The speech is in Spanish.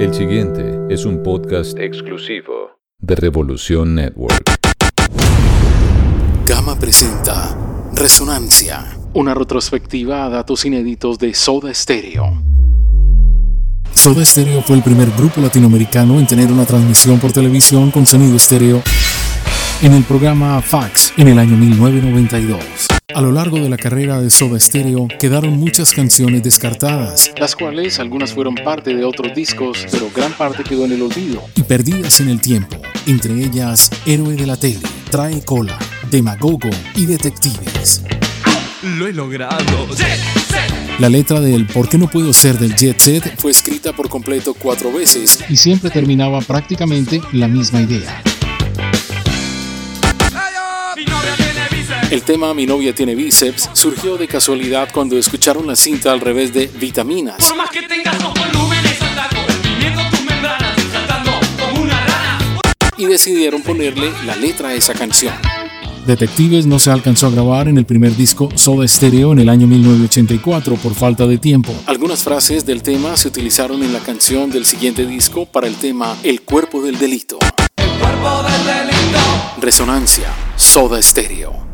El siguiente es un podcast exclusivo de Revolución Network. Gama presenta Resonancia, una retrospectiva a datos inéditos de Soda Stereo. Soda Stereo fue el primer grupo latinoamericano en tener una transmisión por televisión con sonido estéreo en el programa Fax en el año 1992. A lo largo de la carrera de Soda Stereo quedaron muchas canciones descartadas, las cuales algunas fueron parte de otros discos, pero gran parte quedó en el olvido y perdidas en el tiempo, entre ellas Héroe de la Tele, Trae Cola, Demagogo y Detectives. Lo he logrado. La letra del ¿Por qué no puedo ser del Jet Set fue escrita por completo cuatro veces y siempre terminaba prácticamente la misma idea. El tema Mi novia tiene bíceps surgió de casualidad cuando escucharon la cinta al revés de Vitaminas Por más que tengas los volúmenes viviendo tus membranas, saltando como una rana. y decidieron ponerle la letra a esa canción. Detectives no se alcanzó a grabar en el primer disco Soda Stereo en el año 1984 por falta de tiempo. Algunas frases del tema se utilizaron en la canción del siguiente disco para el tema El cuerpo del delito. Cuerpo del delito. Resonancia, Soda Stereo.